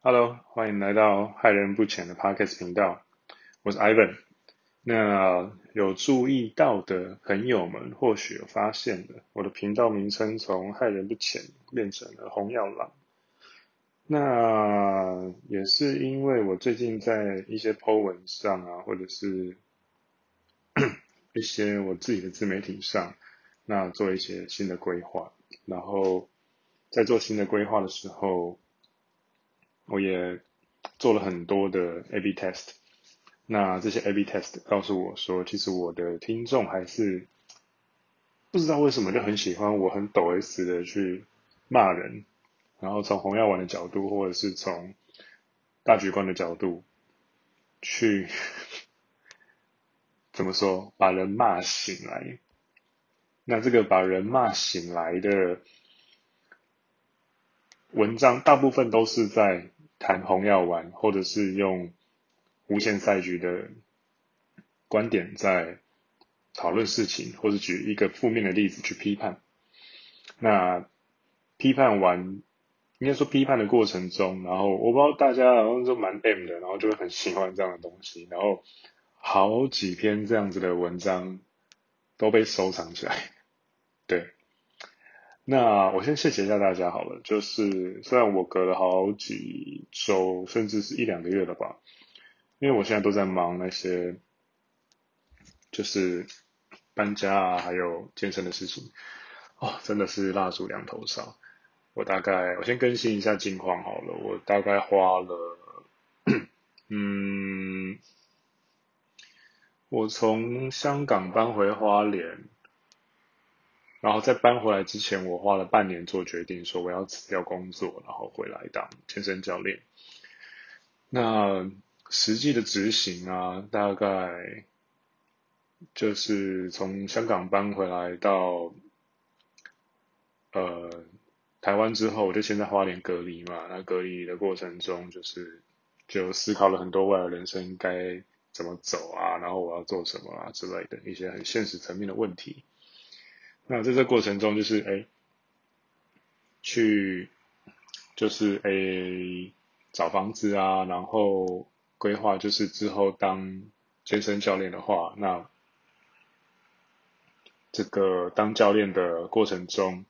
Hello，欢迎来到害人不浅的 Podcast 频道，我是 Ivan。那有注意到的朋友们，或许有发现的，我的频道名称从害人不浅变成了红药郎。那也是因为我最近在一些 po 文上啊，或者是 一些我自己的自媒体上，那做一些新的规划。然后在做新的规划的时候，我也做了很多的 A/B test。那这些 A/B test 告诉我说，其实我的听众还是不知道为什么就很喜欢我很抖 S 的去骂人。然后从红药丸的角度，或者是从大局观的角度，去怎么说，把人骂醒来。那这个把人骂醒来的文章，大部分都是在谈红药丸，或者是用无限赛局的观点在讨论事情，或者举一个负面的例子去批判。那批判完。应该说批判的过程中，然后我不知道大家好像就蛮 M 的，然后就会很喜欢这样的东西，然后好几篇这样子的文章都被收藏起来。对，那我先谢谢一下大家好了。就是虽然我隔了好几周，甚至是一两个月了吧，因为我现在都在忙那些就是搬家啊，还有健身的事情。哦，真的是蜡烛两头烧。我大概我先更新一下近况好了，我大概花了，嗯，我从香港搬回花莲，然后在搬回来之前，我花了半年做决定，说我要辞掉工作，然后回来当健身教练。那实际的执行啊，大概就是从香港搬回来到，呃。台湾之后，我就先在花莲隔离嘛。那隔离的过程中，就是就思考了很多未来人生该怎么走啊，然后我要做什么啊之类的一些很现实层面的问题。那在这过程中，就是哎，去就是哎找房子啊，然后规划就是之后当健身教练的话，那这个当教练的过程中。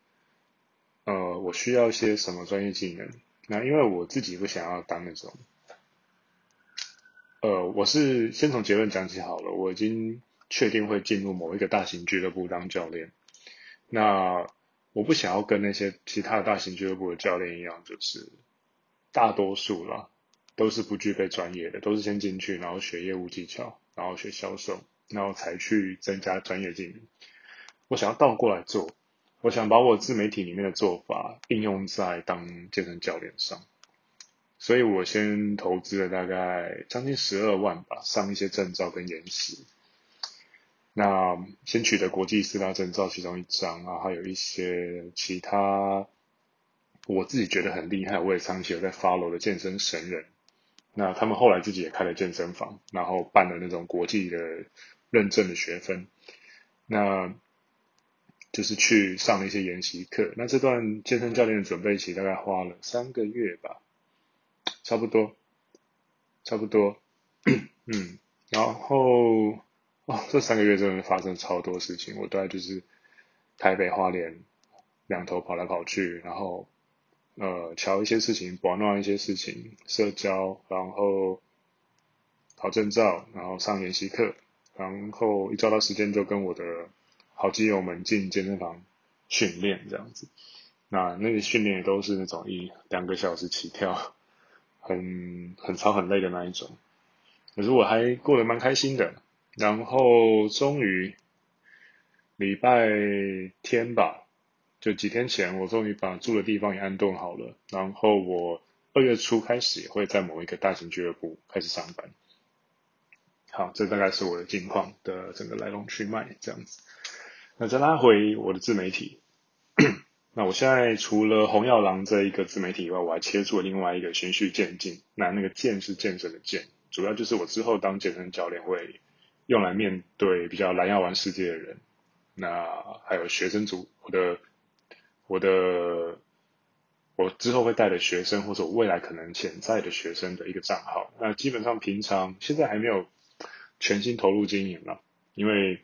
呃，我需要一些什么专业技能？那因为我自己不想要当那种，呃，我是先从结论讲起好了。我已经确定会进入某一个大型俱乐部当教练。那我不想要跟那些其他的大型俱乐部的教练一样，就是大多数啦，都是不具备专业的，都是先进去，然后学业务技巧，然后学销售，然后才去增加专业技能。我想要倒过来做。我想把我自媒体里面的做法应用在当健身教练上，所以我先投资了大概将近十二万吧，上一些证照跟研习。那先取得国际四大证照其中一张啊，还有一些其他我自己觉得很厉害，我也长期有在 follow 的健身神人。那他们后来自己也开了健身房，然后办了那种国际的认证的学分。那就是去上了一些研习课，那这段健身教练的准备期大概花了三个月吧，差不多，差不多，嗯，然后哦，这三个月真的发生超多事情，我大概就是台北花莲两头跑来跑去，然后呃，瞧一些事情，玩弄一些事情，社交，然后考证照，然后上研习课，然后一找到时间就跟我的。好基友们进健身房训练这样子，那那个训练也都是那种一两个小时起跳，很很操很累的那一种。可是我还过得蛮开心的。然后终于礼拜天吧，就几天前，我终于把住的地方也安顿好了。然后我二月初开始也会在某一个大型俱乐部开始上班。好，这大概是我的近况的整个来龙去脉这样子。那再拉回我的自媒体，那我现在除了红药郎这一个自媒体以外，我还切出了另外一个循序渐进。那那个渐是健身的渐，主要就是我之后当健身教练会用来面对比较蓝药丸世界的人，那还有学生组，我的我的我之后会带的学生或者未来可能潜在的学生的一个账号。那基本上平常现在还没有全心投入经营了，因为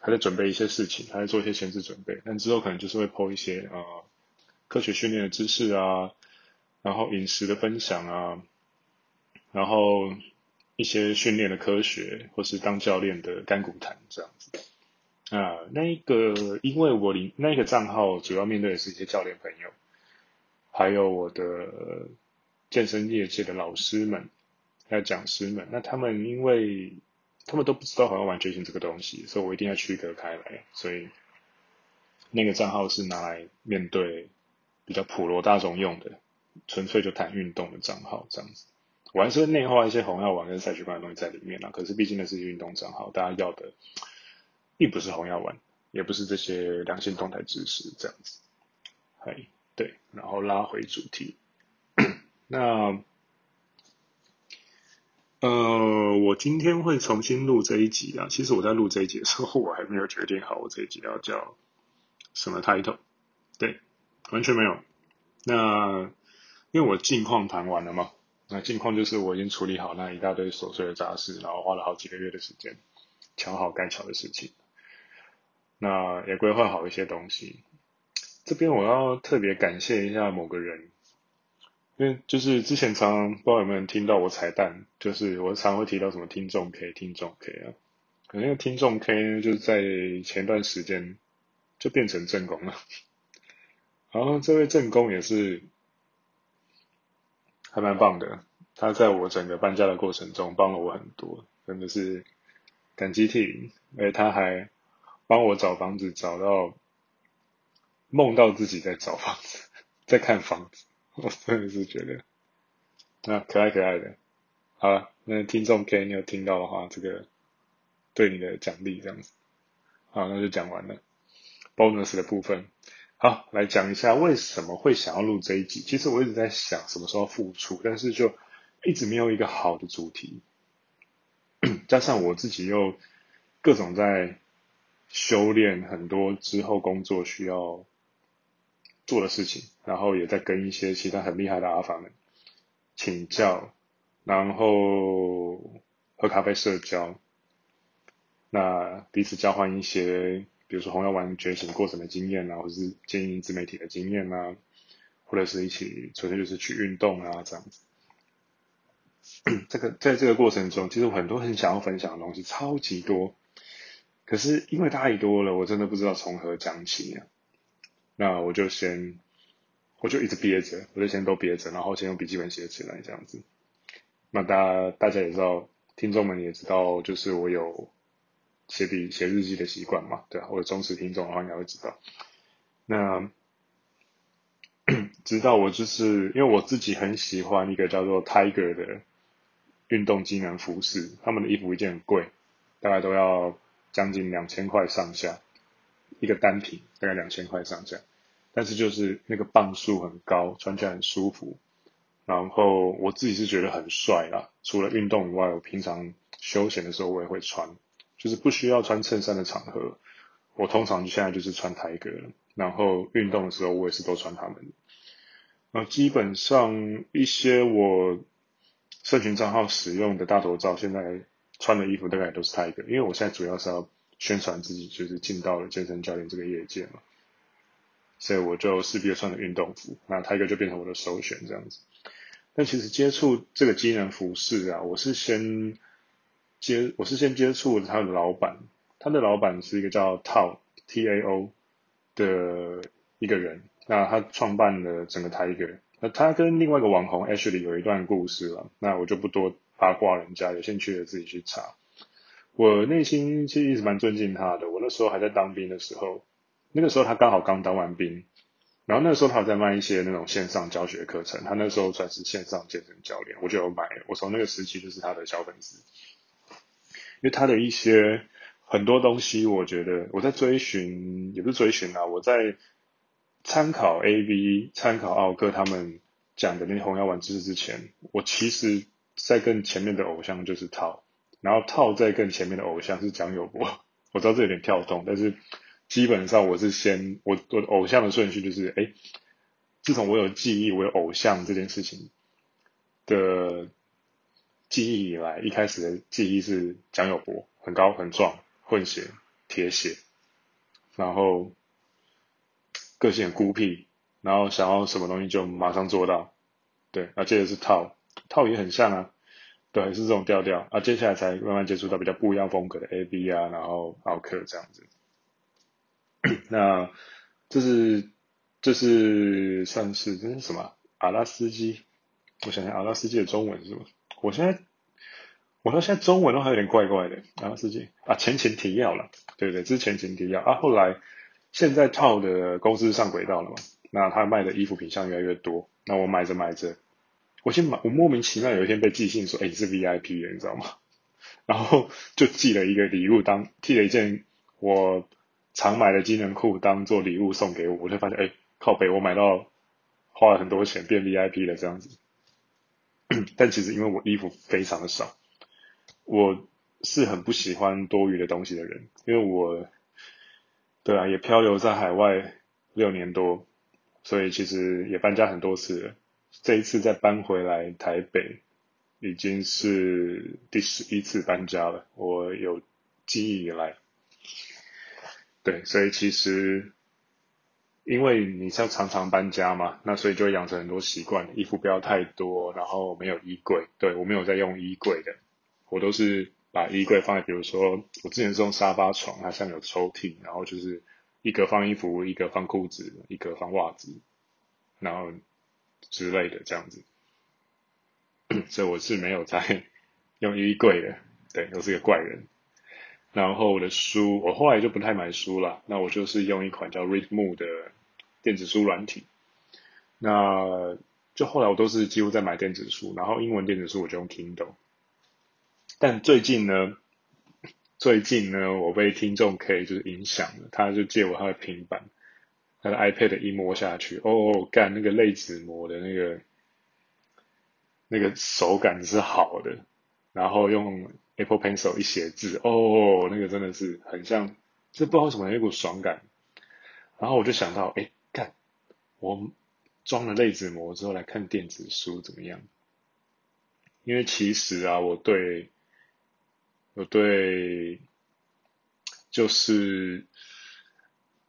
还在准备一些事情，还在做一些前置准备。但之后可能就是会抛一些呃科学训练的知识啊，然后饮食的分享啊，然后一些训练的科学或是当教练的干股谈这样子。啊，那一个因为我里那个账号主要面对的是一些教练朋友，还有我的健身业界的老师们，还有讲师们。那他们因为他们都不知道好像玩觉醒这个东西，所以我一定要区隔开来。所以那个账号是拿来面对比较普罗大众用的，纯粹就谈运动的账号这样子。我还是会内化一些红药丸跟赛区观的东西在里面啦。可是毕竟那是运动账号，大家要的。并不是红药丸，也不是这些良性动态知识这样子，嘿，对，然后拉回主题，那，呃，我今天会重新录这一集啊。其实我在录这一集的时候，我还没有决定好我这一集要叫什么 title，对，完全没有。那因为我近况谈完了嘛，那近况就是我已经处理好那一大堆琐碎的杂事，然后花了好几个月的时间，抢好该抢的事情。那也规划好一些东西，这边我要特别感谢一下某个人，因为就是之前常常不知道有没有人听到我彩蛋，就是我常会提到什么听众 K 听众 K 啊，可能那个听众 K，就是在前段时间就变成正宫了，然后这位正宫也是还蛮棒的，他在我整个搬家的过程中帮了我很多，真的是感激涕零，而且他还。帮我找房子，找到梦到自己在找房子，在看房子，我真的是觉得那，可爱可爱的。好了，那听众 K，你有听到的话，这个对你的奖励这样子。好，那就讲完了。bonus 的部分，好，来讲一下为什么会想要录这一集。其实我一直在想什么时候复出，但是就一直没有一个好的主题，加上我自己又各种在。修炼很多之后工作需要做的事情，然后也在跟一些其他很厉害的阿法们请教，然后喝咖啡社交，那彼此交换一些，比如说红药丸觉醒过程的经验啊，或者是经营自媒体的经验啊，或者是一起纯粹就是去运动啊这样子。这个在这个过程中，其实我很多很想要分享的东西超级多。可是因为太多了，我真的不知道从何讲起啊。那我就先，我就一直憋着，我就先都憋着，然后先用笔记本写起来这样子。那大家大家也知道，听众们也知道，就是我有写笔写日记的习惯嘛，对啊，我的忠实听众的话应该会知道。那 直到我就是因为我自己很喜欢一个叫做 Tiger 的运动机能服饰，他们的衣服一件很贵，大概都要。将近两千块上下，一个单品大概两千块上下，但是就是那个磅数很高，穿起来很舒服。然后我自己是觉得很帅啦。除了运动以外，我平常休闲的时候我也会穿，就是不需要穿衬衫的场合，我通常现在就是穿 Tiger。然后运动的时候我也是都穿他们。那基本上一些我社群账号使用的大头照，现在。穿的衣服大概也都是 Tiger，因为我现在主要是要宣传自己，就是进到了健身教练这个业界嘛，所以我就势必要穿的运动服，那 Tiger 就变成我的首选这样子。但其实接触这个机能服饰啊，我是先接，我是先接触他的老板，他的老板是一个叫 Tao T A O 的一个人，那他创办了整个 Tiger，那他跟另外一个网红 Ashley 有一段故事了，那我就不多。八卦人家有兴趣的自己去查。我内心其实一直蛮尊敬他的。我那时候还在当兵的时候，那个时候他刚好刚当完兵，然后那个时候他有在卖一些那种线上教学课程。他那时候算是线上健身教练，我就有买。我从那个时期就是他的小粉丝，因为他的一些很多东西，我觉得我在追寻，也不是追寻啊，我在参考 AV、参考奥哥他们讲的那些红药丸知识之前，我其实。在更前面的偶像就是套，然后套在更前面的偶像是蒋友柏。我知道这有点跳动，但是基本上我是先我我偶像的顺序就是哎，自从我有记忆，我有偶像这件事情的记忆以来，一开始的记忆是蒋友柏，很高很壮，混血铁血，然后个性很孤僻，然后想要什么东西就马上做到。对，那接着是套，套也很像啊，对，是这种调调啊。接下来才慢慢接触到比较不一样风格的 AB 啊，然后奥克这样子。那这是这是算是这是什么？阿拉斯基？我想想，阿拉斯基的中文是什么？我现在我到现在中文都还有点怪怪的。阿拉斯基啊，前情提要了，对对，这是前情提要啊。后来现在套的公司上轨道了嘛？那他卖的衣服品相越来越多，那我买着买着。我先买，我莫名其妙有一天被寄信说，哎，你是 VIP 的，你知道吗？然后就寄了一个礼物当，当寄了一件我常买的机能裤当做礼物送给我，我就发现，哎，靠北，我买到花了很多钱变 VIP 了这样子。但其实因为我衣服非常的少，我是很不喜欢多余的东西的人，因为我，对啊，也漂流在海外六年多，所以其实也搬家很多次了。这一次再搬回来台北，已经是第十一次搬家了。我有记忆以来，对，所以其实因为你像常常搬家嘛，那所以就会养成很多习惯，衣服不要太多，然后没有衣柜。对，我没有在用衣柜的，我都是把衣柜放在，比如说我之前是用沙发床，它下面有抽屉，然后就是一格放衣服，一格放裤子，一格放袜子，然后。之类的这样子，所以我是没有在 用衣柜的，对，我是个怪人。然后我的书，我后来就不太买书了，那我就是用一款叫 Readmo 的电子书软体。那就后来我都是几乎在买电子书，然后英文电子书我就用 Kindle。但最近呢，最近呢，我被听众 K 就是影响了，他就借我他的平板。他的 iPad 一摸下去，哦，干那个类纸膜的那个那个手感是好的，然后用 Apple Pencil 一写字，哦，那个真的是很像，这不知道为什么有一股爽感。然后我就想到，哎，干，我装了类纸膜之后来看电子书怎么样？因为其实啊，我对，我对，就是。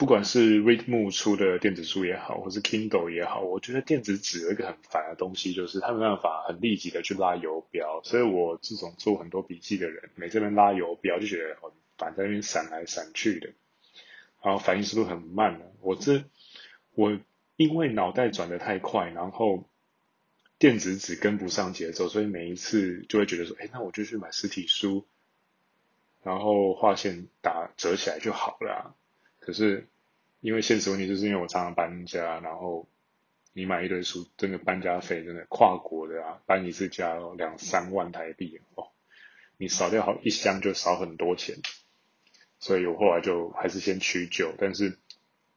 不管是 Readmo 出的电子书也好，或是 Kindle 也好，我觉得电子纸有一个很烦的东西，就是它没办法很立即的去拉游标。所以我这种做很多笔记的人，每次在那边拉游标就觉得很烦，在那边闪来闪去的，然后反应速度很慢了。我这我因为脑袋转得太快，然后电子纸跟不上节奏，所以每一次就会觉得说，哎，那我就去买实体书，然后画线打折起来就好了。可是。因为现实问题就是因为我常常搬家，然后你买一堆书，真的搬家费真的跨国的啊，搬一次家要两三万台币哦，你少掉好一箱就少很多钱，所以我后来就还是先取旧，但是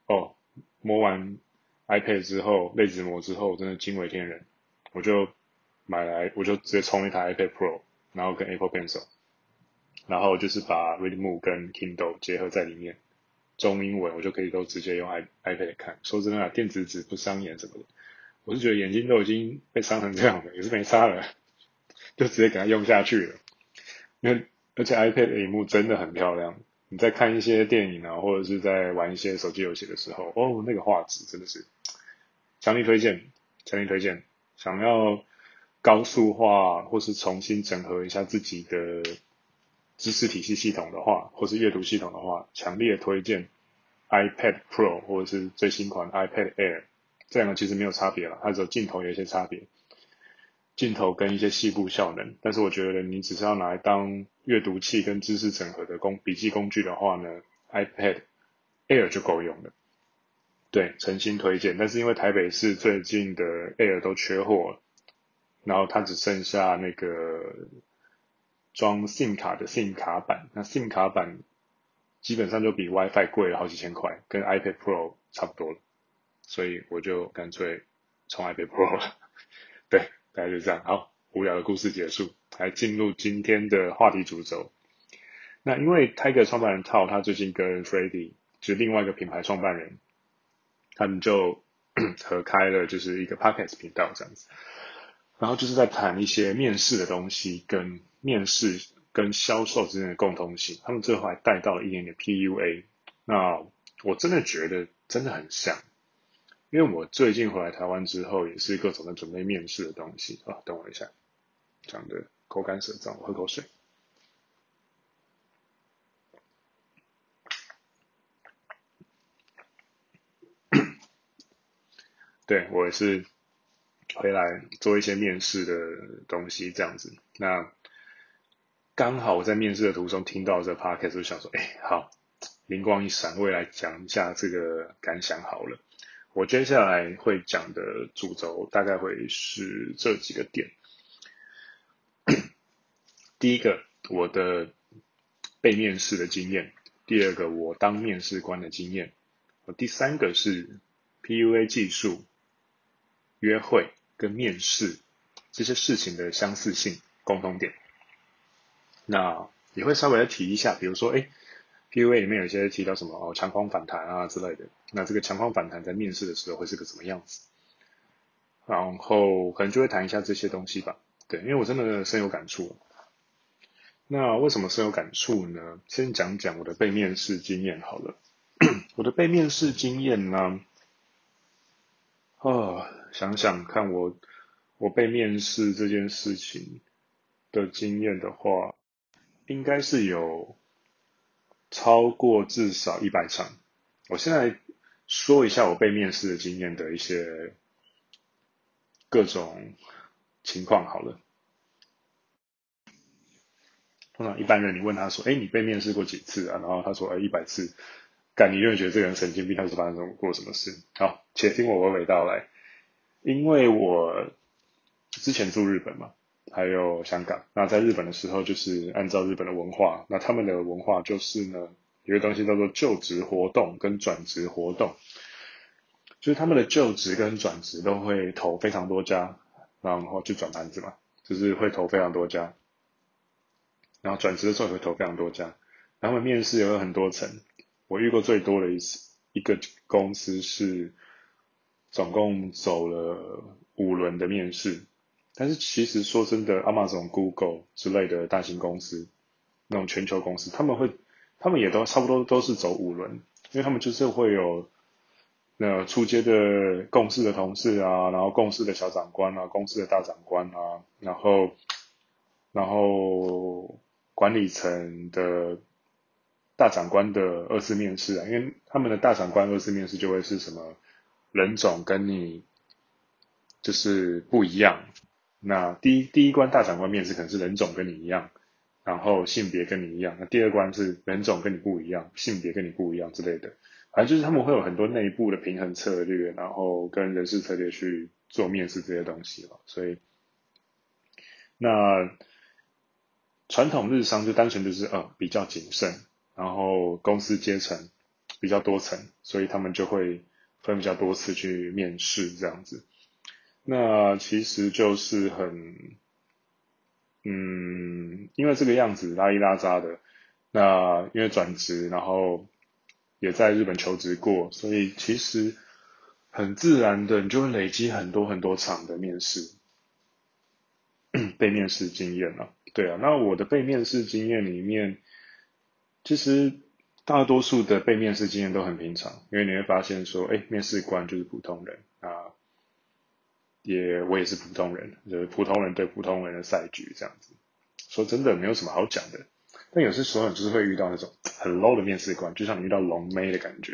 哦，摸完 iPad 之后，类纸膜之后，真的惊为天人，我就买来，我就直接充一台 iPad Pro，然后跟 Apple Pencil，然后就是把 Readmoo 跟 Kindle 结合在里面。中英文我就可以都直接用 i iPad 看。说真的啊，电子纸不伤眼什么的，我是觉得眼睛都已经被伤成这样了，也是没差了，就直接给它用下去了。因为而且 iPad 的萤幕真的很漂亮，你在看一些电影啊，或者是在玩一些手机游戏的时候，哦，那个画质真的是强力推荐，强力推荐。想要高速化或是重新整合一下自己的。知识体系系统的话，或是阅读系统的话，强烈推荐 iPad Pro 或者是最新款 iPad Air。这两个其实没有差别了，它只有镜头有一些差别，镜头跟一些细部效能。但是我觉得你只是要拿来当阅读器跟知识整合的工笔记工具的话呢，iPad Air 就够用了。对，诚心推荐。但是因为台北市最近的 Air 都缺货，然后它只剩下那个。装 SIM 卡的 SIM 卡版，那 SIM 卡版基本上就比 WiFi 贵了好几千块，跟 iPad Pro 差不多了，所以我就干脆充 iPad Pro 了。对，大概就这样。好，无聊的故事结束，来进入今天的话题主轴。那因为 Tiger 创办人 Tao 他最近跟 Freddy 就是另外一个品牌创办人，他们就 合开了就是一个 podcast 频道这样子，然后就是在谈一些面试的东西，跟面试跟销售之间的共通性。他们最后还带到了一点点 PUA，那我真的觉得真的很像，因为我最近回来台湾之后，也是各种的准备面试的东西啊。等我一下，讲的口干舌燥，我喝口水。对，我也是回来做一些面试的东西，这样子。那刚好我在面试的途中听到这 podcast，就想说，哎，好，灵光一闪，我也来讲一下这个感想好了。我接下来会讲的主轴大概会是这几个点。第一个，我的被面试的经验；第二个，我当面试官的经验；第三个是 PUA 技术。约会跟面试这些事情的相似性、共同点，那也会稍微的提一下，比如说，哎，PUA 里面有一些提到什么哦，强框反弹啊之类的，那这个强框反弹在面试的时候会是个什么样子？然后可能就会谈一下这些东西吧。对，因为我真的深有感触。那为什么深有感触呢？先讲讲我的被面试经验好了。我的被面试经验呢？哦。想想看我，我我被面试这件事情的经验的话，应该是有超过至少一百场。我现在说一下我被面试的经验的一些各种情况好了。通常一般人你问他说：“哎，你被面试过几次啊？”然后他说：“哎，一百次。”干，你就会觉得这个人神经病，他是发生过什么事？好，且听我娓娓道来。因为我之前住日本嘛，还有香港。那在日本的时候，就是按照日本的文化，那他们的文化就是呢，有个东西叫做就职活动跟转职活动，就是他们的就职跟转职都会投非常多家，然后去转盘子嘛，就是会投非常多家，然后转职的时候也会投非常多家，然后面试也有很多层。我遇过最多的一次一个公司是。总共走了五轮的面试，但是其实说真的，Amazon、Google 之类的大型公司，那种全球公司，他们会，他们也都差不多都是走五轮，因为他们就是会有那出街的共事的同事啊，然后共事的小长官啊，共事的大长官啊，然后然后管理层的大长官的二次面试啊，因为他们的大长官二次面试就会是什么？人种跟你就是不一样。那第一第一关大长官面试可能是人种跟你一样，然后性别跟你一样。那第二关是人种跟你不一样，性别跟你不一样之类的。反正就是他们会有很多内部的平衡策略，然后跟人事策略去做面试这些东西了。所以，那传统日商就单纯就是呃比较谨慎，然后公司阶层比较多层，所以他们就会。分比较多次去面试这样子，那其实就是很，嗯，因为这个样子拉一拉杂的，那因为转职，然后也在日本求职过，所以其实很自然的，你就会累积很多很多场的面试，被面试经验了。对啊，那我的被面试经验里面，其实。大多数的被面试经验都很平常，因为你会发现说，哎，面试官就是普通人啊，也我也是普通人，就是普通人对普通人的赛局这样子。说真的，没有什么好讲的。但有些时候，你就是会遇到那种很 low 的面试官，就像你遇到龙妹的感觉，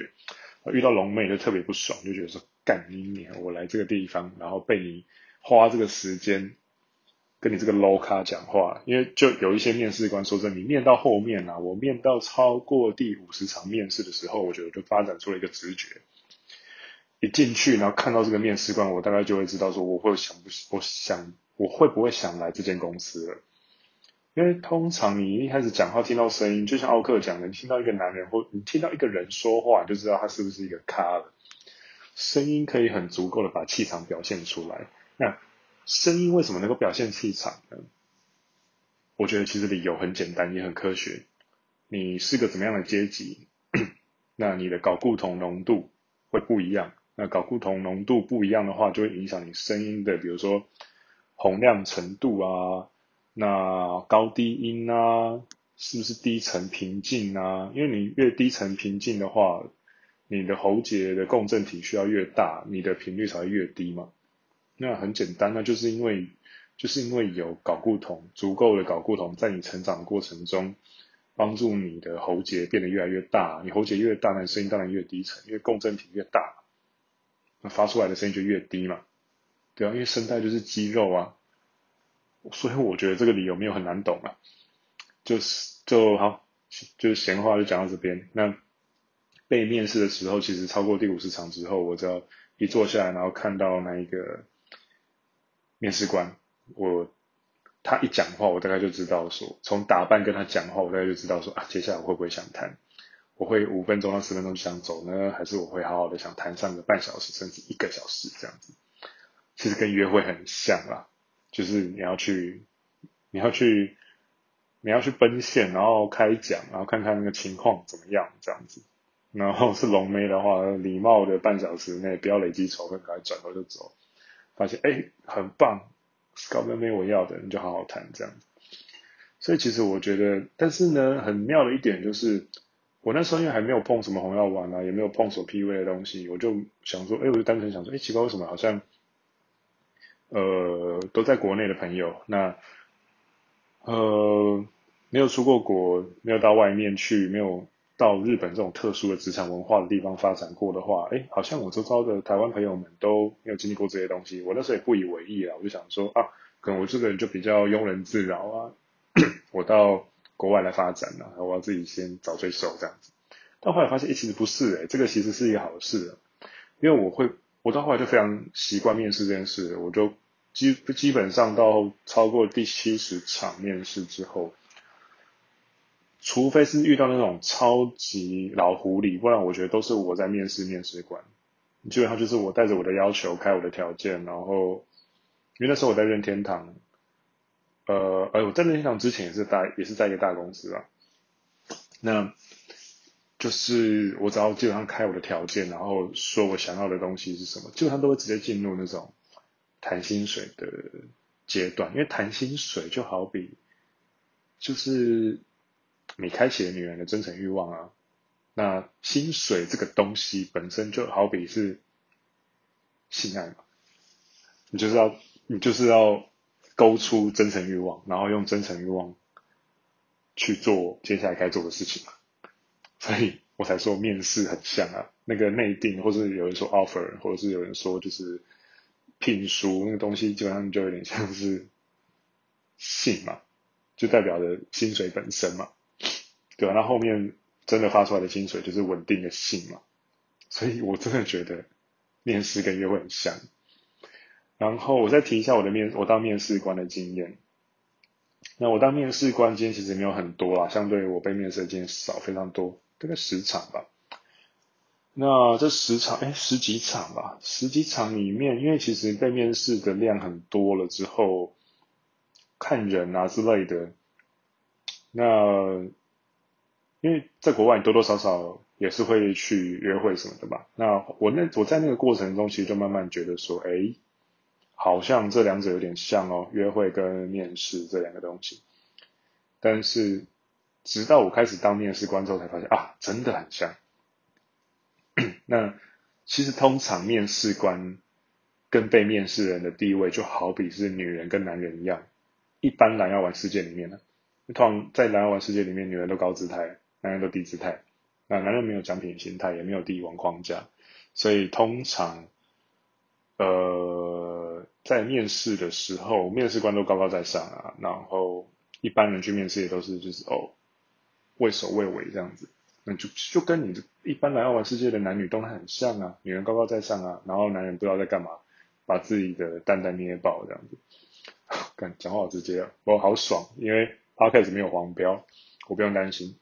遇到龙妹就特别不爽，就觉得说，干你娘，我来这个地方，然后被你花这个时间。跟你这个 low 咖讲话，因为就有一些面试官说真的，你面到后面啊，我面到超过第五十场面试的时候，我觉得就发展出了一个直觉，一进去然后看到这个面试官，我大概就会知道说我会想不，我想我会不会想来这间公司了，因为通常你一开始讲话听到声音，就像奥克讲的，你听到一个男人或你听到一个人说话，你就知道他是不是一个咖了，声音可以很足够的把气场表现出来，那。声音为什么能够表现气场呢？我觉得其实理由很简单，也很科学。你是个怎么样的阶级，那你的睾固酮浓度会不一样，那睾固酮浓度不一样的话，就会影响你声音的，比如说洪亮程度啊，那高低音啊，是不是低沉平静啊？因为你越低沉平静的话，你的喉结的共振体需要越大，你的频率才会越低嘛。那很简单，那就是因为就是因为有睾固酮，足够的睾固酮在你成长的过程中，帮助你的喉结变得越来越大。你喉结越大，那声音当然越低沉，因为共振体越大。那发出来的声音就越低嘛，对啊，因为声带就是肌肉啊，所以我觉得这个理由没有很难懂啊，就是就好，就是闲话就讲到这边。那被面试的时候，其实超过第五十场之后，我只要一坐下来，然后看到那一个面试官，我他一讲话，我大概就知道说，从打扮跟他讲话，我大概就知道说啊，接下来我会不会想谈。我会五分钟到十分钟想走呢，还是我会好好的想谈上个半小时甚至一个小时这样子？其实跟约会很像啦，就是你要去，你要去，你要去奔现，然后开讲，然后看看那个情况怎么样这样子。然后是龙妹的话，礼貌的半小时内不要累积仇恨，赶快转头就走。发现哎，很棒，搞得没我要的，你就好好谈这样子。所以其实我觉得，但是呢，很妙的一点就是。我那时候因为还没有碰什么红药丸啊，也没有碰什么 PUA 的东西，我就想说，哎，我就单纯想说，哎，奇怪，为什么好像，呃，都在国内的朋友，那，呃，没有出过国，没有到外面去，没有到日本这种特殊的职场文化的地方发展过的话，哎，好像我周遭的台湾朋友们都没有经历过这些东西。我那时候也不以为意啊，我就想说，啊，可能我这个人就比较庸人自扰啊，我到。国外来发展了，我要自己先找罪受这样子。但后来发现，哎，其实不是，哎，这个其实是一个好事，因为我会，我到后来就非常习惯面试这件事，我就基基本上到超过第七十场面试之后，除非是遇到那种超级老狐狸，不然我觉得都是我在面试面试官，基本上就是我带着我的要求，开我的条件，然后因为那时候我在任天堂。呃，哎，我在任天堂之前也是大，也是在一个大公司啊。那，就是我只要基本上开我的条件，然后说我想要的东西是什么，基本上都会直接进入那种谈薪水的阶段。因为谈薪水就好比，就是你开启了女人的真诚欲望啊。那薪水这个东西本身就好比是性爱嘛，你就是要，你就是要。勾出真诚欲望，然后用真诚欲望去做接下来该做的事情，所以我才说面试很像啊，那个内定，或是有人说 offer，或者是有人说就是聘书，那个东西基本上就有点像是信嘛，就代表着薪水本身嘛，对吧？那后面真的发出来的薪水就是稳定的信嘛，所以我真的觉得面试跟约会很像。然后我再提一下我的面，我当面试官的经验。那我当面试官经验其实没有很多啦，相对于我被面试的经验少非常多，大概十场吧。那这十场，哎，十几场吧，十几场里面，因为其实被面试的量很多了之后，看人啊之类的。那因为在国外多多少少也是会去约会什么的吧。那我那我在那个过程中，其实就慢慢觉得说，哎。好像这两者有点像哦，约会跟面试这两个东西。但是直到我开始当面试官之后，才发现啊，真的很像。那其实通常面试官跟被面试人的地位，就好比是女人跟男人一样。一般蓝药丸世界里面呢，通常在蓝药丸世界里面，女人都高姿态，男人都低姿态。那男人没有奖品心态，也没有帝王框架，所以通常，呃。在面试的时候，面试官都高高在上啊，然后一般人去面试也都是就是哦，畏首畏尾这样子，那就就跟你一般来澳门世界的男女都很像啊，女人高高在上啊，然后男人不知道在干嘛，把自己的蛋蛋捏爆这样子，干讲话好直接啊，我好爽，因为 Podcast 没有黄标，我不用担心。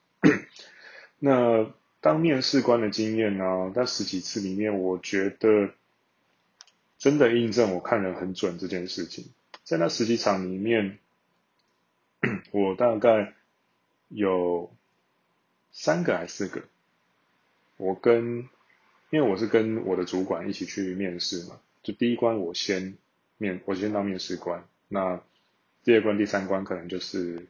那当面试官的经验呢，在十几次里面，我觉得。真的印证我看人很准这件事情，在那十几场里面，我大概有三个还是四个，我跟因为我是跟我的主管一起去面试嘛，就第一关我先面，我先当面试官，那第二关、第三关可能就是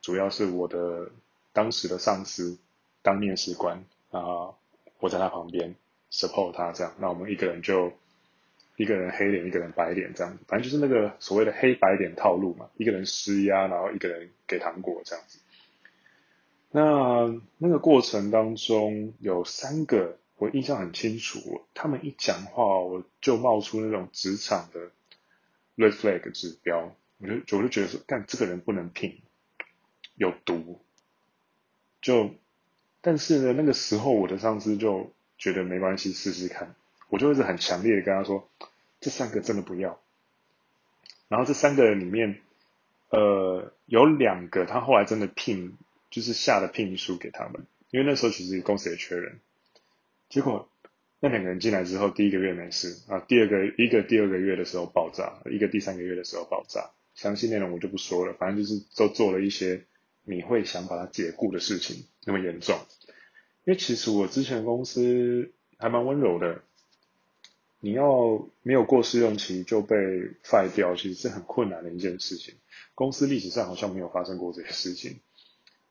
主要是我的当时的上司当面试官啊，我在他旁边 support 他这样，那我们一个人就一个人黑脸，一个人白脸这样子，反正就是那个所谓的黑白脸套路嘛，一个人施压，然后一个人给糖果这样子。那那个过程当中有三个我印象很清楚，他们一讲话我就冒出那种职场的 red flag 指标，我就我就觉得说，干这个人不能聘，有毒。就但是呢，那个时候我的上司就觉得没关系，试试看。我就一直很强烈的跟他说，这三个真的不要。然后这三个人里面，呃，有两个他后来真的聘。就是下了聘书给他们，因为那时候其实公司也缺人。结果那两个人进来之后，第一个月没事啊，第二个一个第二个月的时候爆炸，一个第三个月的时候爆炸。详细内容我就不说了，反正就是都做了一些你会想把它解雇的事情，那么严重。因为其实我之前公司还蛮温柔的，你要没有过试用期就被 fire 掉，其实是很困难的一件事情。公司历史上好像没有发生过这些事情。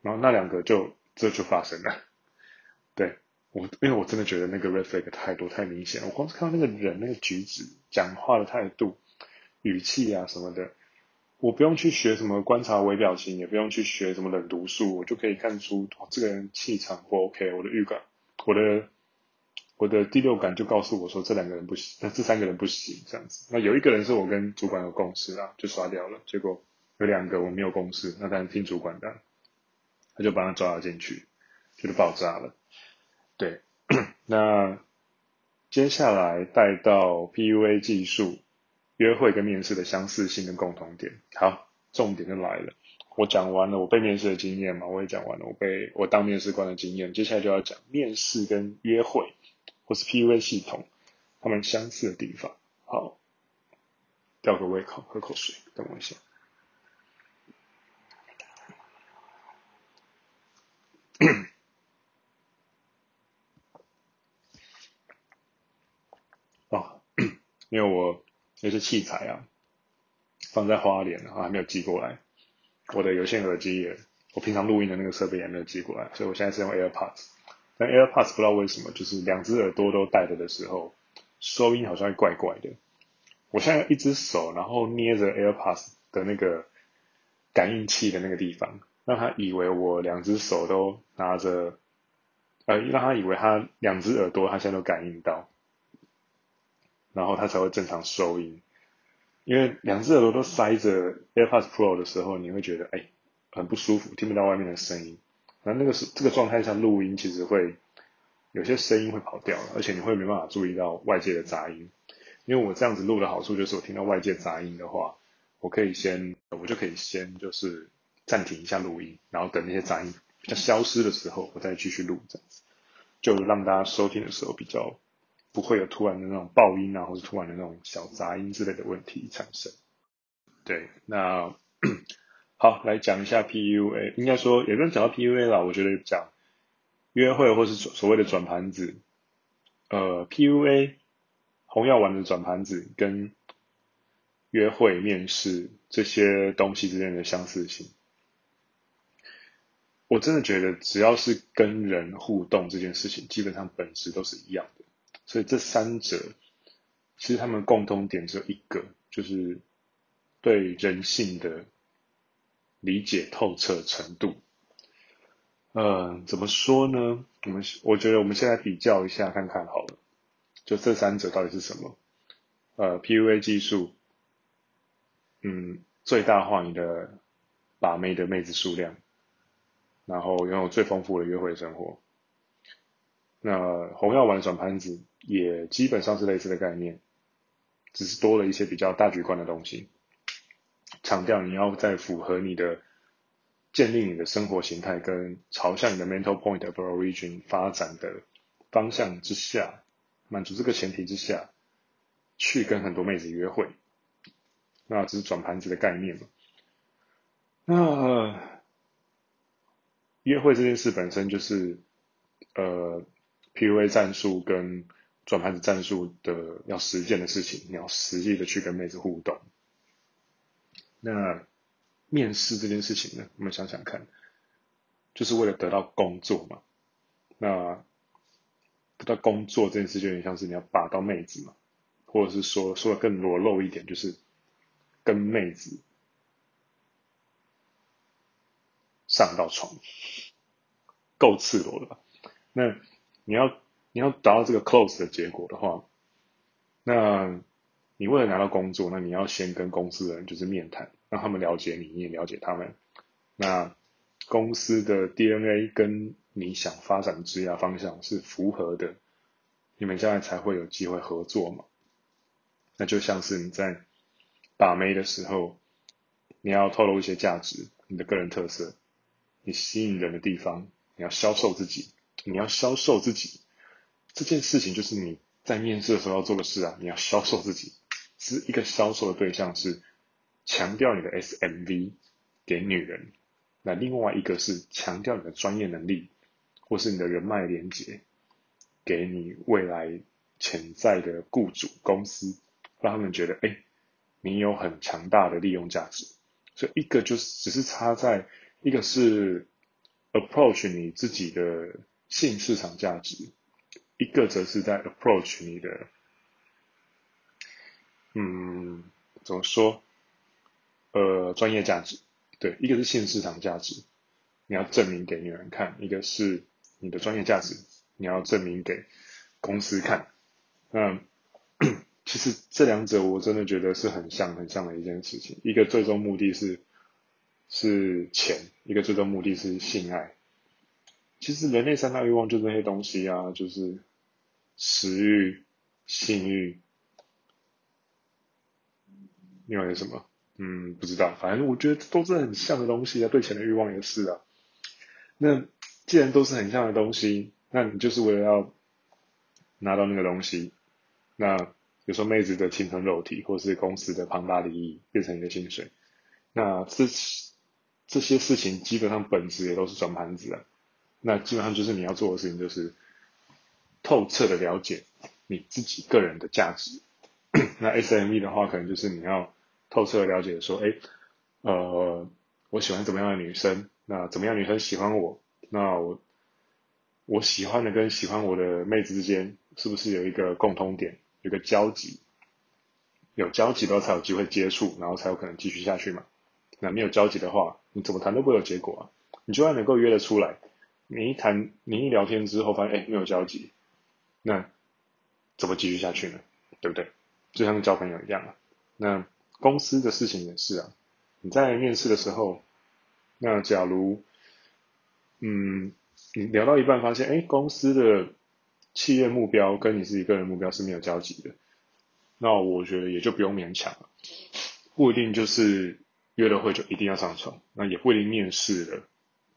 然后那两个就这就发生了，对，我因为我真的觉得那个 red flag 太多太明显了，我光是看到那个人那个举止、讲话的态度、语气啊什么的，我不用去学什么观察微表情，也不用去学什么冷读术，我就可以看出这个人气场不 OK。我的预感，我的我的第六感就告诉我说这两个人不行，那这三个人不行这样子。那有一个人是我跟主管有共识啊，就刷掉了。结果有两个我没有共识，那当然听主管的。他就把他抓了进去，就是爆炸了。对，那接下来带到 PUA 技术、约会跟面试的相似性跟共同点。好，重点就来了。我讲完了我被面试的经验嘛，我也讲完了我被我当面试官的经验。接下来就要讲面试跟约会或是 PUA 系统他们相似的地方。好，吊个胃口，喝口水，等我一下。哦，因为我有些器材啊放在花莲，然后还没有寄过来。我的有线耳机也，我平常录音的那个设备也没有寄过来，所以我现在是用 AirPods。但 AirPods 不知道为什么，就是两只耳朵都戴着的时候，收音好像怪怪的。我现在一只手，然后捏着 AirPods 的那个感应器的那个地方，让他以为我两只手都拿着。呃，让他以为他两只耳朵，他现在都感应到，然后他才会正常收音。因为两只耳朵都塞着 AirPods Pro 的时候，你会觉得哎，很不舒服，听不到外面的声音。那那个是这个状态下录音，其实会有些声音会跑掉，而且你会没办法注意到外界的杂音。因为我这样子录的好处就是，我听到外界杂音的话，我可以先，我就可以先就是暂停一下录音，然后等那些杂音。比较消失的时候，我再继续录，这样子就让大家收听的时候比较不会有突然的那种爆音啊，或者突然的那种小杂音之类的问题产生。对，那好，来讲一下 PUA，应该说也不用讲到 PUA 啦，我觉得讲约会或是所谓的转盘子，呃，PUA 红药丸的转盘子跟约会面试这些东西之间的相似性。我真的觉得，只要是跟人互动这件事情，基本上本质都是一样的。所以这三者其实他们共同点只有一个，就是对人性的理解透彻程度。呃，怎么说呢？我们我觉得我们现在比较一下看看好了，就这三者到底是什么？呃，PUA 技术，嗯，最大化你的把妹的妹子数量。然后拥有最丰富的约会生活。那红药丸转盘子也基本上是类似的概念，只是多了一些比较大局观的东西，强调你要在符合你的建立你的生活形态跟朝向你的 mental point of origin 发展的方向之下，满足这个前提之下，去跟很多妹子约会。那只是转盘子的概念嘛。那约会这件事本身就是，呃 PUA 战术跟转盘子战术的要实践的事情，你要实际的去跟妹子互动。那面试这件事情呢，我们想想看，就是为了得到工作嘛。那得到工作这件事就有点像是你要把到妹子嘛，或者是说说的更裸露一点，就是跟妹子上到床，够赤裸了吧？那你要你要达到这个 close 的结果的话，那你为了拿到工作，那你要先跟公司的人就是面谈，让他们了解你，你也了解他们。那公司的 DNA 跟你想发展职业方向是符合的，你们将来才会有机会合作嘛。那就像是你在把妹的时候，你要透露一些价值，你的个人特色，你吸引人的地方，你要销售自己，你要销售自己这件事情，就是你在面试的时候要做的事啊。你要销售自己，是一个销售的对象是强调你的 SMV 给女人。那另外一个是强调你的专业能力，或是你的人脉连接，给你未来潜在的雇主公司，让他们觉得，哎，你有很强大的利用价值。所以一个就是只是差在，一个是 approach 你自己的性市场价值，一个则是在 approach 你的，嗯，怎么说？呃，专业价值。对，一个是性市场价值，你要证明给女人看；一个是你的专业价值，你要证明给公司看。嗯，其实这两者我真的觉得是很像很像的一件事情。一个最终目的是是钱，一个最终目的是性爱。其实人类三大欲望就是那些东西啊，就是食欲、性欲，另外有什么？嗯，不知道，反正我觉得都是很像的东西啊。对钱的欲望也是啊。那既然都是很像的东西，那你就是为了要拿到那个东西。那比如说妹子的青春肉体，或是公司的庞大利益，变成你的薪水。那这这些事情基本上本质也都是转盘子啊。那基本上就是你要做的事情，就是透彻的了解你自己个人的价值。那 SME 的话，可能就是你要。透彻的了解说，哎，呃，我喜欢怎么样的女生？那怎么样女生喜欢我？那我我喜欢的跟喜欢我的妹子之间，是不是有一个共通点，有个交集？有交集的话，才有机会接触，然后才有可能继续下去嘛。那没有交集的话，你怎么谈都不会有结果啊。你就算能够约得出来，你一谈，你一聊天之后发现，哎，没有交集，那怎么继续下去呢？对不对？就像交朋友一样啊。那。公司的事情也是啊，你在面试的时候，那假如，嗯，你聊到一半发现，哎，公司的企业目标跟你自己个人目标是没有交集的，那我觉得也就不用勉强了，不一定就是约了会就一定要上床，那也不一定面试了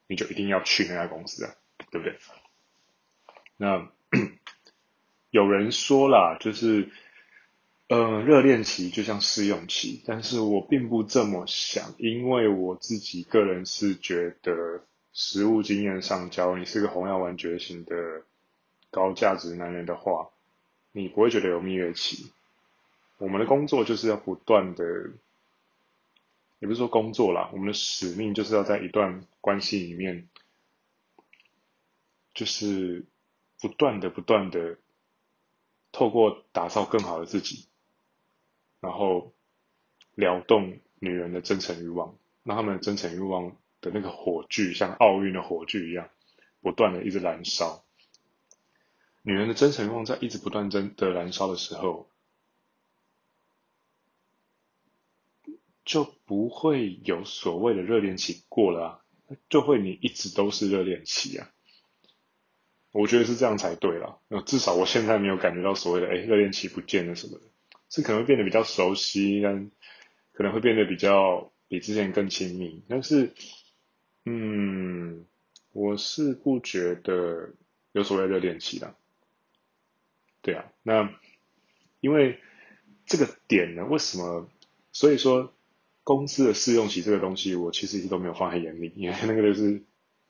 你就一定要去那家公司啊，对不对？那 有人说啦，就是。呃，热恋期就像试用期，但是我并不这么想，因为我自己个人是觉得，实务经验上，假如你是个红药丸觉醒的高价值男人的话，你不会觉得有蜜月期。我们的工作就是要不断的，也不是说工作啦，我们的使命就是要在一段关系里面，就是不断的、不断的透过打造更好的自己。然后撩动女人的真诚欲望，让他们的真诚欲望的那个火炬，像奥运的火炬一样，不断的一直燃烧。女人的真诚欲望在一直不断真的燃烧的时候，就不会有所谓的热恋期过了啊，就会你一直都是热恋期啊。我觉得是这样才对啦。那至少我现在没有感觉到所谓的哎热恋期不见了什么的。是可能会变得比较熟悉，但可能会变得比较比之前更亲密。但是，嗯，我是不觉得有所谓热恋期的。对啊，那因为这个点呢，为什么？所以说，公司的试用期这个东西，我其实一直都没有放在眼里，因为那个就是，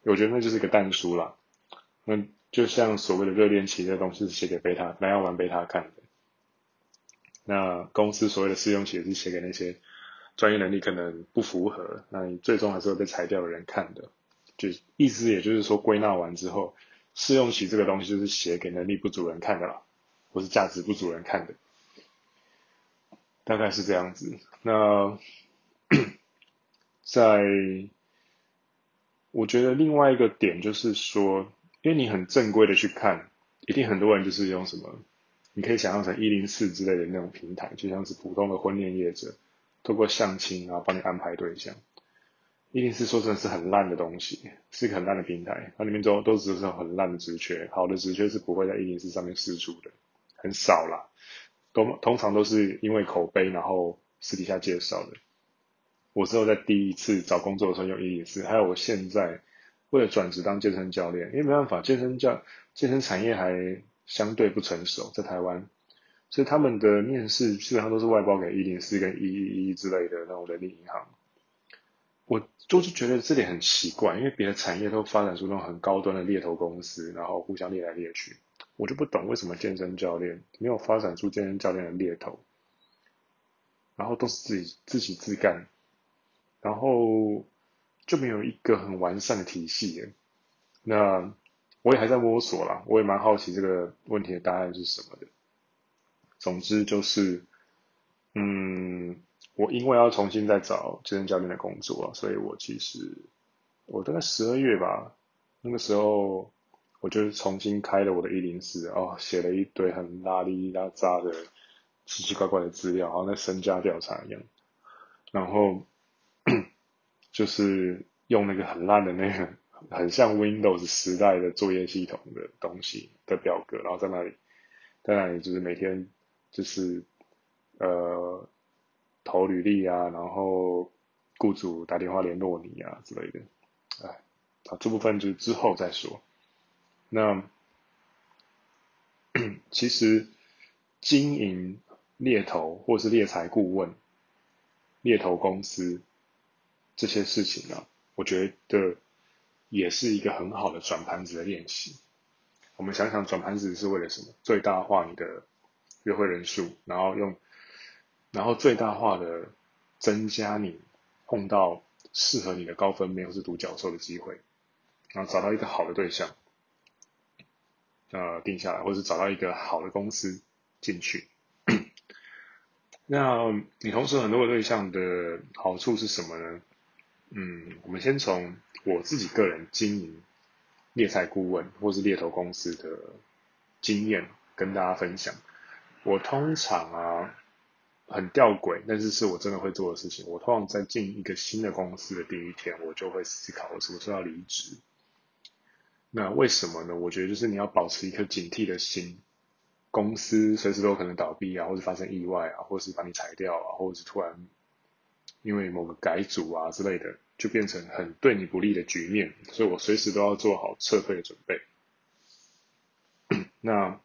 我觉得那就是一个但书啦。那就像所谓的热恋期这东西是写给贝塔来要玩贝塔看的，那公司所谓的试用期也是写给那些专业能力可能不符合，那你最终还是会被裁掉的人看的。就意思也就是说，归纳完之后，试用期这个东西就是写给能力不足人看的啦，或是价值不足人看的，大概是这样子。那 在我觉得另外一个点就是说。因为你很正规的去看，一定很多人就是用什么，你可以想象成一零四之类的那种平台，就像是普通的婚恋业者，透过相亲然后帮你安排对象。一零四说真的是很烂的东西，是一个很烂的平台，它里面都都只是很烂的职缺，好的职缺是不会在一零四上面释出的，很少啦，都通常都是因为口碑然后私底下介绍的。我之后在第一次找工作的时候用一零四，还有我现在。为了转职当健身教练，因为没办法，健身教健身产业还相对不成熟，在台湾，所以他们的面试基本上都是外包给一零四跟一一一之类的那种人力银行。我就是觉得这点很奇怪，因为别的产业都发展出那种很高端的猎头公司，然后互相猎来猎去，我就不懂为什么健身教练没有发展出健身教练的猎头，然后都是自己自己自干，然后。就没有一个很完善的体系。那我也还在摸索啦，我也蛮好奇这个问题的答案是什么的。总之就是，嗯，我因为要重新再找健身教练的工作，所以我其实我大概十二月吧，那个时候我就重新开了我的一零四，哦，写了一堆很拉里拉杂的奇奇怪怪的资料，好像在身家调查一样，然后。就是用那个很烂的那个，很像 Windows 时代的作业系统的东西的表格，然后在那里，在那里就是每天就是呃投履历啊，然后雇主打电话联络你啊之类的，哎，啊这部分就之后再说。那其实经营猎头或是猎才顾问、猎头公司。这些事情啊，我觉得也是一个很好的转盘子的练习。我们想想，转盘子是为了什么？最大化你的约会人数，然后用，然后最大化的增加你碰到适合你的高分妹或是独角兽的机会，然后找到一个好的对象，呃，定下来，或是找到一个好的公司进去。那你同时很多个对象的好处是什么呢？嗯，我们先从我自己个人经营猎才顾问或是猎头公司的经验跟大家分享。我通常啊很吊诡，但是是我真的会做的事情。我通常在进一个新的公司的第一天，我就会思考我什么时候要离职。那为什么呢？我觉得就是你要保持一颗警惕的心，公司随时都可能倒闭啊，或者发生意外啊，或是把你裁掉啊，或者是突然。因为某个改组啊之类的，就变成很对你不利的局面，所以我随时都要做好撤退的准备。那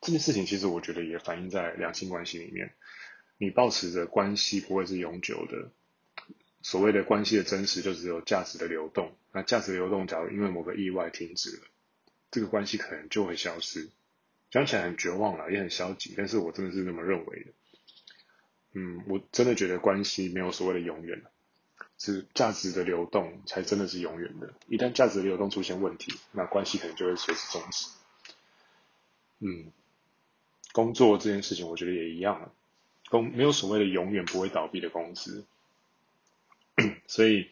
这件事情其实我觉得也反映在两性关系里面，你抱持着关系不会是永久的，所谓的关系的真实就只有价值的流动。那价值流动，假如因为某个意外停止了，这个关系可能就会消失。讲起来很绝望了，也很消极，但是我真的是那么认为的。嗯，我真的觉得关系没有所谓的永远，是价值的流动才真的是永远的。一旦价值流动出现问题，那关系可能就会随时终止。嗯，工作这件事情我觉得也一样，公没有所谓的永远不会倒闭的公司。所以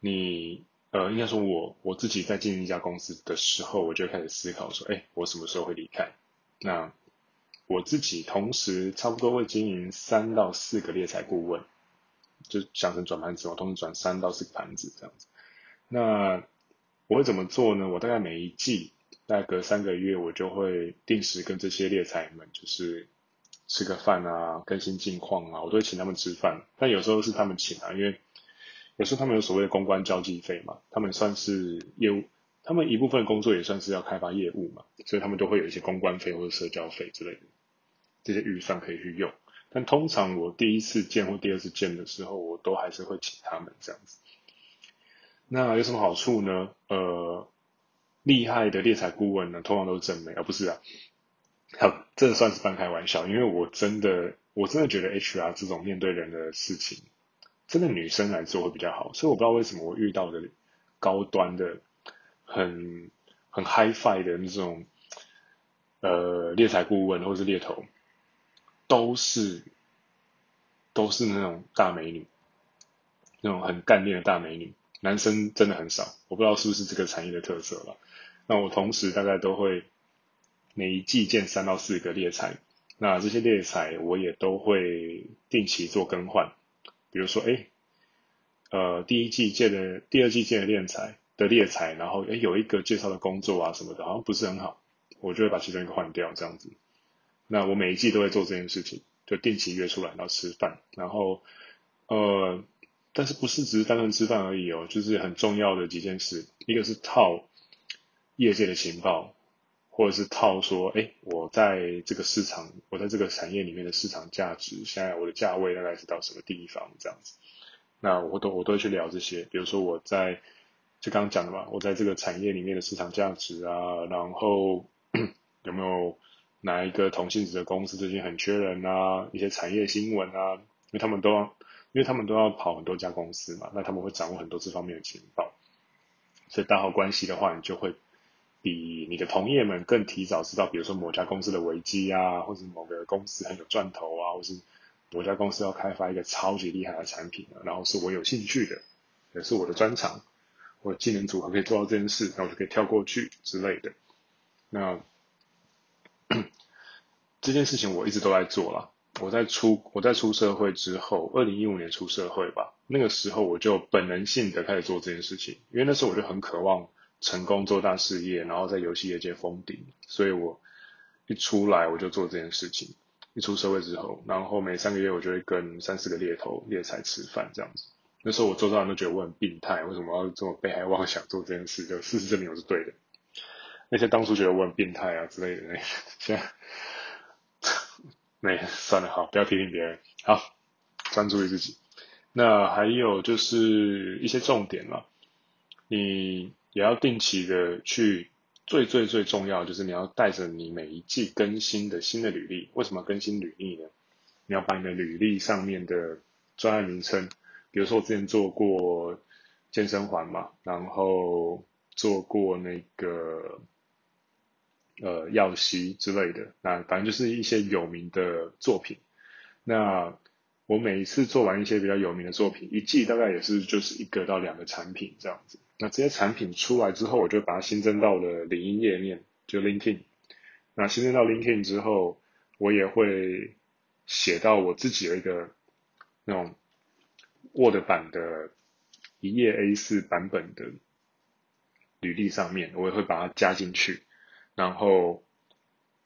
你呃，应该说我我自己在经营一家公司的时候，我就开始思考说，哎，我什么时候会离开？那。我自己同时差不多会经营三到四个猎财顾问，就想成转盘子，我同时转三到四个盘子这样子。那我会怎么做呢？我大概每一季，大概隔三个月，我就会定时跟这些猎财们，就是吃个饭啊，更新近况啊，我都会请他们吃饭。但有时候是他们请啊，因为有时候他们有所谓的公关交际费嘛，他们算是业务，他们一部分工作也算是要开发业务嘛，所以他们都会有一些公关费或者社交费之类的。这些预算可以去用，但通常我第一次见或第二次见的时候，我都还是会请他们这样子。那有什么好处呢？呃，厉害的猎才顾问呢，通常都是正妹，而、不是啊。好，这算是半开玩笑，因为我真的，我真的觉得 HR 这种面对人的事情，真的女生来做会比较好。所以我不知道为什么我遇到的高端的、很很 HiFi 的那种呃猎才顾问或是猎头，都是都是那种大美女，那种很干练的大美女。男生真的很少，我不知道是不是这个产业的特色了。那我同时大概都会。每一季见三到四个猎才，那这些猎才我也都会定期做更换。比如说，哎，呃，第一季见的、第二季见的猎才的猎才，然后哎有一个介绍的工作啊什么的，好像不是很好，我就会把其中一个换掉，这样子。那我每一季都会做这件事情，就定期约出来然后吃饭，然后呃，但是不是只是单纯吃饭而已哦，就是很重要的几件事，一个是套业界的情报。或者是套说，哎，我在这个市场，我在这个产业里面的市场价值，现在我的价位大概是到什么地方这样子？那我都我都会去聊这些，比如说我在就刚刚讲的嘛，我在这个产业里面的市场价值啊，然后 有没有哪一个同性质的公司最近很缺人啊？一些产业新闻啊，因为他们都要，因为他们都要跑很多家公司嘛，那他们会掌握很多这方面的情报，所以打好关系的话，你就会。比你的同业们更提早知道，比如说某家公司的危机啊，或者某个公司很有赚头啊，或是某家公司要开发一个超级厉害的产品，然后是我有兴趣的，也是我的专长，我技能组合可以做到这件事，那我就可以跳过去之类的。那 这件事情我一直都在做啦。我在出我在出社会之后，二零一五年出社会吧，那个时候我就本能性的开始做这件事情，因为那时候我就很渴望。成功做大事业，然后在游戏业界封顶，所以我一出来我就做这件事情。一出社会之后，然后每三个月我就会跟三四个猎头猎才吃饭这样子。那时候我周遭人都觉得我很病态，为什么要这么被害妄想做这件事？就事实证明我是对的。那些当初觉得我很变态啊之类的，那现在那算了，好，不要批评别人，好，专注于自己。那还有就是一些重点了，你。也要定期的去，最最最重要就是你要带着你每一季更新的新的履历。为什么更新履历呢？你要把你的履历上面的专案名称，比如说我之前做过健身环嘛，然后做过那个呃耀西之类的，那反正就是一些有名的作品。那我每一次做完一些比较有名的作品，一季大概也是就是一个到两个产品这样子。那这些产品出来之后，我就把它新增到了领英页面，就 LinkedIn。那新增到 LinkedIn 之后，我也会写到我自己的一个那种 Word 版的一页 A4 版本的履历上面，我也会把它加进去。然后，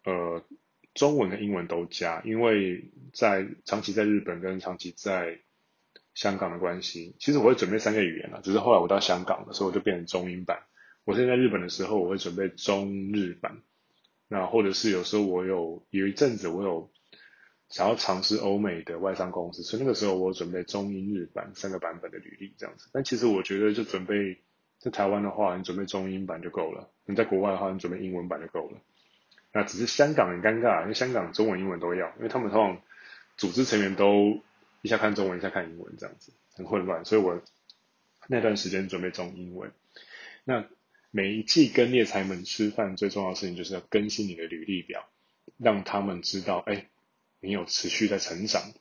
呃，中文和英文都加，因为在长期在日本跟长期在香港的关系，其实我会准备三个语言了，只是后来我到香港的时候，我就变成中英版。我现在在日本的时候，我会准备中日版。那或者是有时候我有有一阵子我有想要尝试欧美的外商公司，所以那个时候我准备中英日版三个版本的履历这样子。但其实我觉得就准备在台湾的话，你准备中英版就够了；你在国外的话，你准备英文版就够了。那只是香港很尴尬，因为香港中文英文都要，因为他们通常组织成员都。一下看中文，一下看英文，这样子很混乱，所以我那段时间准备中英文。那每一季跟猎才们吃饭，最重要的事情就是要更新你的履历表，让他们知道，哎，你有持续在成长，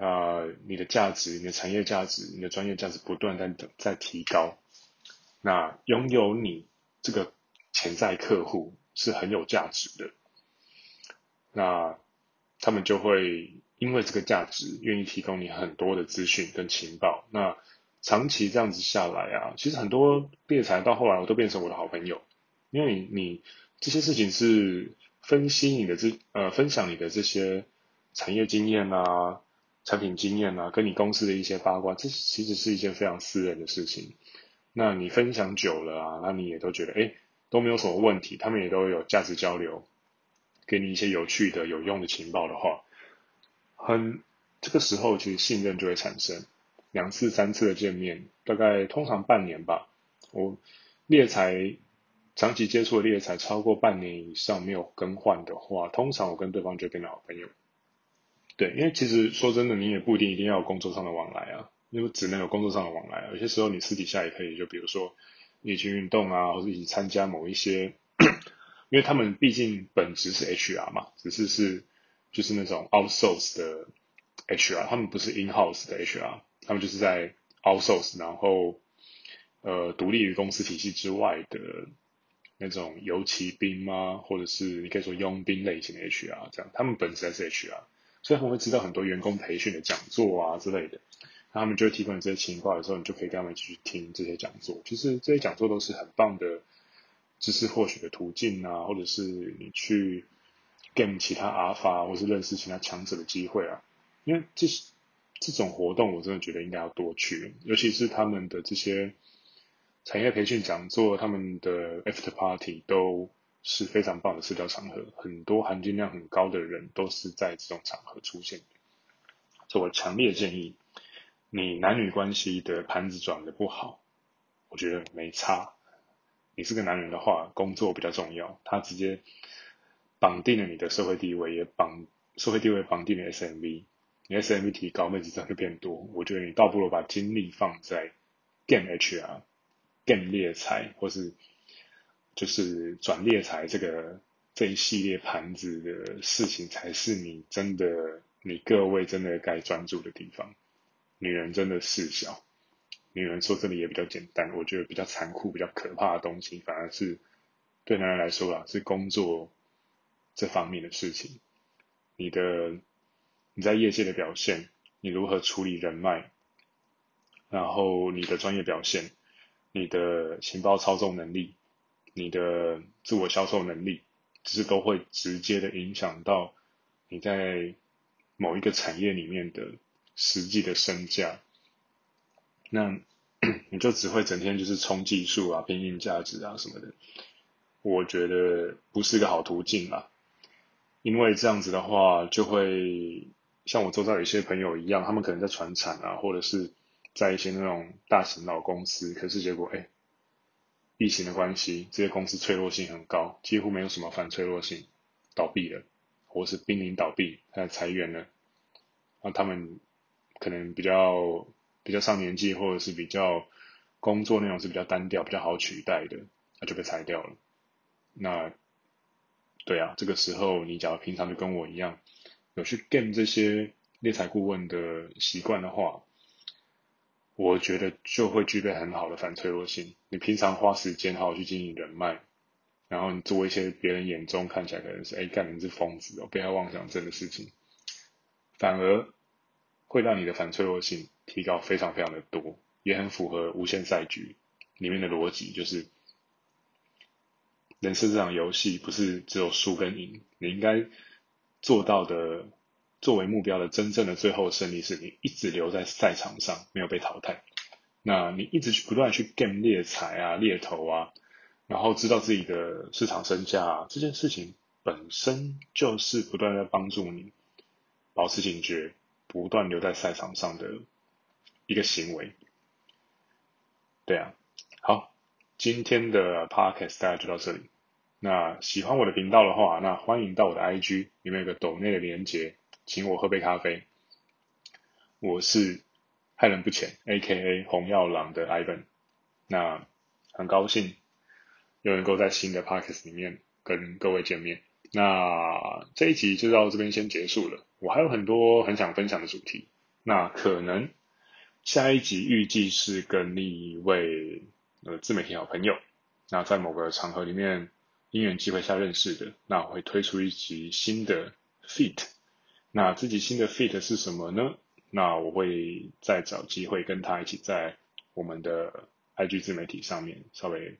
啊、你的价值、你的产业价值、你的专业价值不断在在提高。那拥有你这个潜在客户是很有价值的，那他们就会。因为这个价值，愿意提供你很多的资讯跟情报。那长期这样子下来啊，其实很多猎才到后来我都变成我的好朋友，因为你，你这些事情是分析你的这呃分享你的这些产业经验啊、产品经验啊，跟你公司的一些八卦，这其实是一件非常私人的事情。那你分享久了啊，那你也都觉得诶都没有什么问题，他们也都有价值交流，给你一些有趣的、有用的情报的话。很，这个时候其实信任就会产生，两次三次的见面，大概通常半年吧。我猎才长期接触的猎才超过半年以上没有更换的话，通常我跟对方就变成好朋友。对，因为其实说真的，你也不一定一定要有工作上的往来啊，因为只能有工作上的往来。有些时候你私底下也可以，就比如说一起运动啊，或者一起参加某一些，因为他们毕竟本质是 HR 嘛，只是是就是那种 outsource 的 HR，他们不是 in house 的 HR，他们就是在 outsource，然后呃独立于公司体系之外的。那种游骑兵吗？或者是你可以说佣兵类型的 HR，这样他们本身是 HR，所以他们会知道很多员工培训的讲座啊之类的，他们就提供你这些情报的时候，你就可以跟他们一起去听这些讲座。其实这些讲座都是很棒的知识获取的途径啊，或者是你去 game 其他 Alpha 或是认识其他强者的机会啊。因为这这种活动，我真的觉得应该要多去，尤其是他们的这些。产业培训讲座，他们的 after party 都是非常棒的社交场合，很多含金量很高的人都是在这种场合出现的。所以我强烈建议，你男女关系的盘子转的不好，我觉得没差。你是个男人的话，工作比较重要，他直接绑定了你的社会地位，也绑社会地位绑定了 SMV，你 SMV 提高，妹子自然就变多。我觉得你倒不如把精力放在 Game HR。更猎才，或是就是转猎才这个这一系列盘子的事情，才是你真的，你各位真的该专注的地方。女人真的事小，女人说这里也比较简单，我觉得比较残酷、比较可怕的东西，反而是对男人来说啊，是工作这方面的事情。你的你在业界的表现，你如何处理人脉，然后你的专业表现。你的情报操纵能力，你的自我销售能力，其实都会直接的影响到你在某一个产业里面的实际的身价。那 你就只会整天就是冲技术啊、拼硬价值啊什么的，我觉得不是个好途径啊。因为这样子的话，就会像我周遭有一些朋友一样，他们可能在传产啊，或者是。在一些那种大型老公司，可是结果哎，疫情的关系，这些公司脆弱性很高，几乎没有什么反脆弱性，倒闭了，或是濒临倒闭，还裁员了。那他们可能比较比较上年纪，或者是比较工作内容是比较单调、比较好取代的，那就被裁掉了。那对啊，这个时候你假如平常就跟我一样，有去 game 这些猎才顾问的习惯的话。我觉得就会具备很好的反脆弱性。你平常花时间好好去经营人脉，然后你做一些别人眼中看起来可能是哎，干你是疯子哦，被害妄想症的事情，反而会让你的反脆弱性提高非常非常的多，也很符合无限赛局里面的逻辑，就是人生这场游戏不是只有输跟赢，你应该做到的。作为目标的真正的最后胜利，是你一直留在赛场上，没有被淘汰。那你一直去不断去 game 猎财啊、猎头啊，然后知道自己的市场身价啊，这件事情本身就是不断在帮助你保持警觉、不断留在赛场上的一个行为。对啊，好，今天的 podcast 大家就到这里。那喜欢我的频道的话，那欢迎到我的 IG 里面有个抖内的连结。请我喝杯咖啡。我是害人不浅，A.K.A. 红药郎的 Ivan。那很高兴又能够在新的 Podcast 里面跟各位见面。那这一集就到这边先结束了。我还有很多很想分享的主题。那可能下一集预计是跟另一位呃自媒体好朋友，那在某个场合里面因缘机会下认识的。那我会推出一集新的 Feat。那自己新的 feat 是什么呢？那我会再找机会跟他一起在我们的 IG 自媒体上面稍微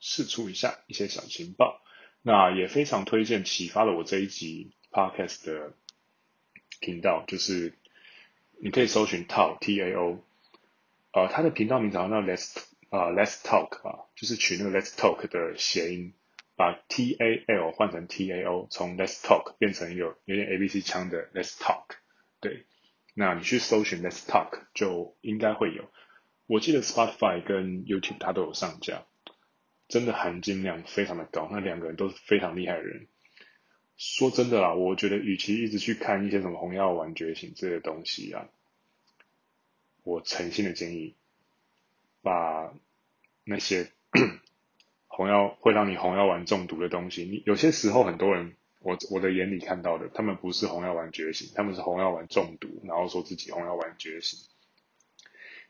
试出一下一些小情报。那也非常推荐启发了我这一集 Podcast 的频道，就是你可以搜寻 Tao T A O，呃，他的频道名字好像叫 Let's 啊、呃、Let's Talk 啊，就是取那个 Let's Talk 的谐音。把 T A L 换成 T A O，从 Let's Talk 变成有有点 A B C 腔的 Let's Talk。对，那你去搜寻 Let's Talk 就应该会有。我记得 Spotify 跟 YouTube 它都有上架。真的含金量非常的高，那两个人都是非常厉害的人。说真的啦，我觉得与其一直去看一些什么红药丸觉醒这些东西啊，我诚心的建议，把那些 红药会让你红药丸中毒的东西，你有些时候很多人，我我的眼里看到的，他们不是红药丸觉醒，他们是红药丸中毒，然后说自己红药丸觉醒。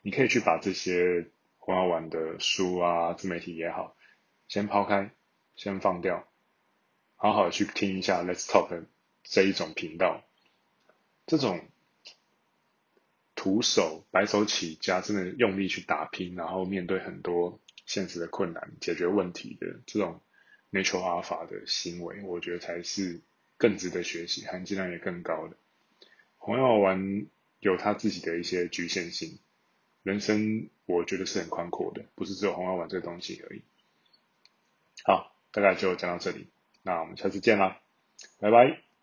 你可以去把这些红药丸的书啊、自媒体也好，先抛开，先放掉。好好去听一下 Let's Talk 这一种频道，这种徒手白手起家，真的用力去打拼，然后面对很多现实的困难，解决问题的这种 Natural Alpha 的行为，我觉得才是更值得学习，含金量也更高的。红药丸有他自己的一些局限性，人生我觉得是很宽阔的，不是只有红药丸这个东西而已。好，大概就讲到这里。那我们下次见啦，拜拜。